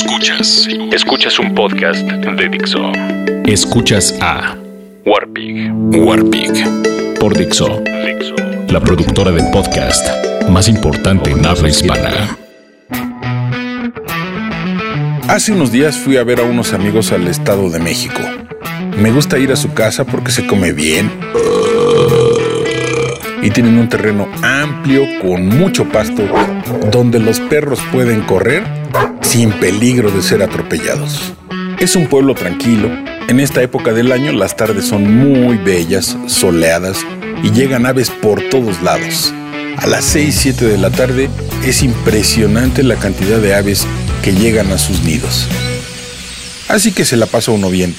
Escuchas. Escuchas un podcast de Dixo. Escuchas a Warpig. Warpig por Dixo, Dixo. la productora de podcast más importante en habla hispana. Hace unos días fui a ver a unos amigos al Estado de México. Me gusta ir a su casa porque se come bien. Y tienen un terreno amplio con mucho pasto donde los perros pueden correr sin peligro de ser atropellados. Es un pueblo tranquilo. En esta época del año las tardes son muy bellas, soleadas y llegan aves por todos lados. A las 6, 7 de la tarde es impresionante la cantidad de aves que llegan a sus nidos. Así que se la pasa uno bien.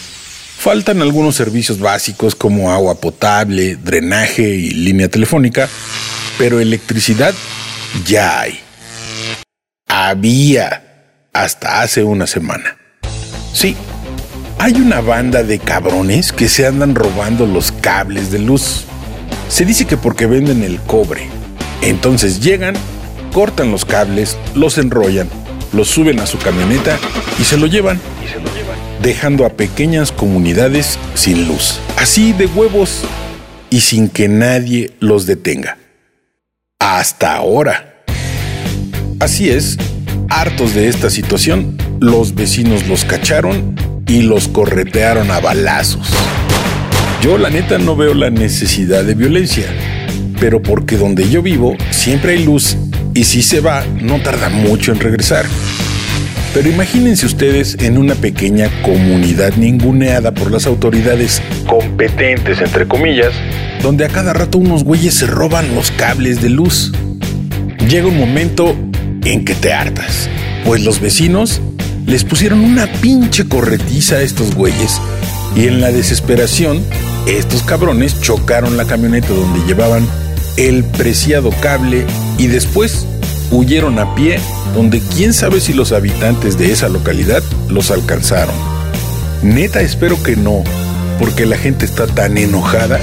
Faltan algunos servicios básicos como agua potable, drenaje y línea telefónica, pero electricidad ya hay. Había hasta hace una semana. Sí, hay una banda de cabrones que se andan robando los cables de luz. Se dice que porque venden el cobre. Entonces llegan, cortan los cables, los enrollan, los suben a su camioneta y se lo llevan. Dejando a pequeñas comunidades sin luz. Así de huevos y sin que nadie los detenga. Hasta ahora. Así es, hartos de esta situación, los vecinos los cacharon y los corretearon a balazos. Yo la neta no veo la necesidad de violencia, pero porque donde yo vivo siempre hay luz y si se va no tarda mucho en regresar. Pero imagínense ustedes en una pequeña comunidad ninguneada por las autoridades competentes, entre comillas, donde a cada rato unos güeyes se roban los cables de luz. Llega un momento en que te hartas, pues los vecinos les pusieron una pinche corretiza a estos güeyes y en la desesperación, estos cabrones chocaron la camioneta donde llevaban el preciado cable y después huyeron a pie donde quién sabe si los habitantes de esa localidad los alcanzaron. Neta espero que no, porque la gente está tan enojada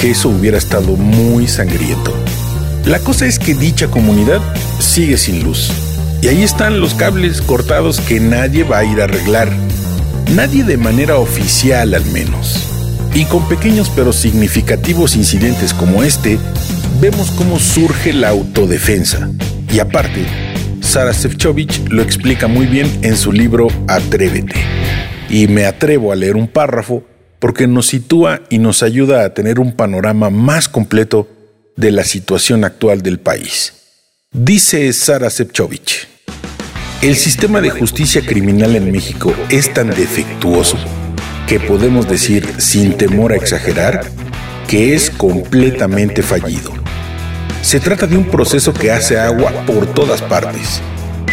que eso hubiera estado muy sangriento. La cosa es que dicha comunidad sigue sin luz. Y ahí están los cables cortados que nadie va a ir a arreglar. Nadie de manera oficial al menos. Y con pequeños pero significativos incidentes como este, vemos cómo surge la autodefensa. Y aparte, Sara Sefcovic lo explica muy bien en su libro Atrévete. Y me atrevo a leer un párrafo porque nos sitúa y nos ayuda a tener un panorama más completo de la situación actual del país. Dice Sara Sefcovic, el sistema de justicia criminal en México es tan defectuoso que podemos decir, sin temor a exagerar, que es completamente fallido. Se trata de un proceso que hace agua por todas partes.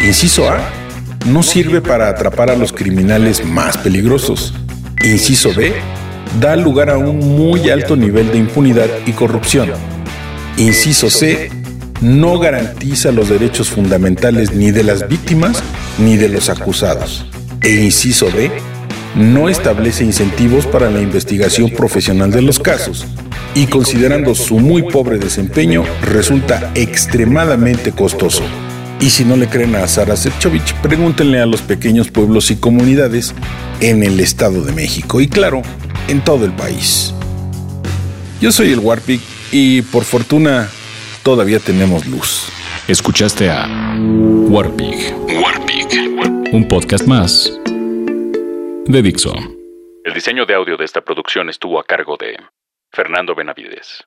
Inciso A, no sirve para atrapar a los criminales más peligrosos. Inciso B, da lugar a un muy alto nivel de impunidad y corrupción. Inciso C, no garantiza los derechos fundamentales ni de las víctimas ni de los acusados. E inciso D, no establece incentivos para la investigación profesional de los casos y considerando su muy pobre desempeño resulta extremadamente costoso. Y si no le creen a Sara Sefcovic, pregúntenle a los pequeños pueblos y comunidades en el Estado de México y claro, en todo el país. Yo soy el Warpig y por fortuna todavía tenemos luz. Escuchaste a Warpig, Warpig. un podcast más de Dixo. El diseño de audio de esta producción estuvo a cargo de Fernando Benavides.